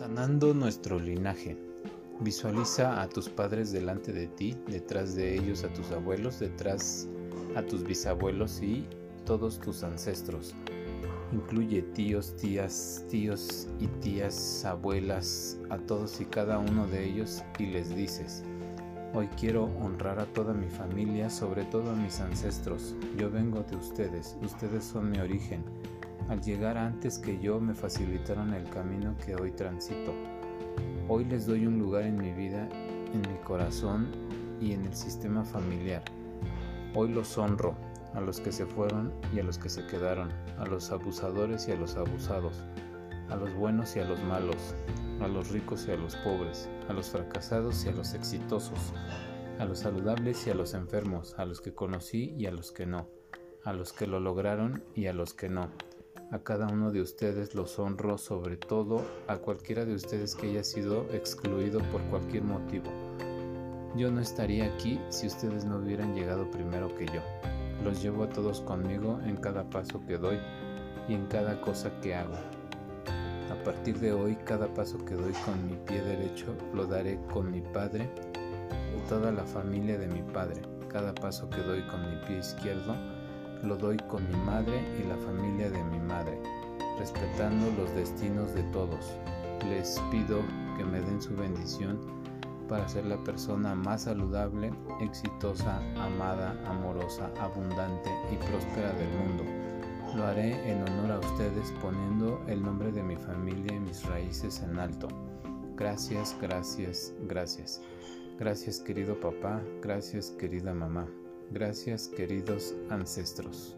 Sanando nuestro linaje. Visualiza a tus padres delante de ti, detrás de ellos a tus abuelos, detrás a tus bisabuelos y todos tus ancestros. Incluye tíos, tías, tíos y tías, abuelas, a todos y cada uno de ellos y les dices, hoy quiero honrar a toda mi familia, sobre todo a mis ancestros. Yo vengo de ustedes, ustedes son mi origen. Al llegar antes que yo me facilitaron el camino que hoy transito. Hoy les doy un lugar en mi vida, en mi corazón y en el sistema familiar. Hoy los honro, a los que se fueron y a los que se quedaron, a los abusadores y a los abusados, a los buenos y a los malos, a los ricos y a los pobres, a los fracasados y a los exitosos, a los saludables y a los enfermos, a los que conocí y a los que no, a los que lo lograron y a los que no. A cada uno de ustedes los honro, sobre todo a cualquiera de ustedes que haya sido excluido por cualquier motivo. Yo no estaría aquí si ustedes no hubieran llegado primero que yo. Los llevo a todos conmigo en cada paso que doy y en cada cosa que hago. A partir de hoy, cada paso que doy con mi pie derecho lo daré con mi padre y toda la familia de mi padre. Cada paso que doy con mi pie izquierdo lo doy con mi madre y la familia de mi madre, respetando los destinos de todos. Les pido que me den su bendición para ser la persona más saludable, exitosa, amada, amorosa, abundante y próspera del mundo. Lo haré en honor a ustedes poniendo el nombre de mi familia y mis raíces en alto. Gracias, gracias, gracias. Gracias querido papá, gracias querida mamá, gracias queridos ancestros.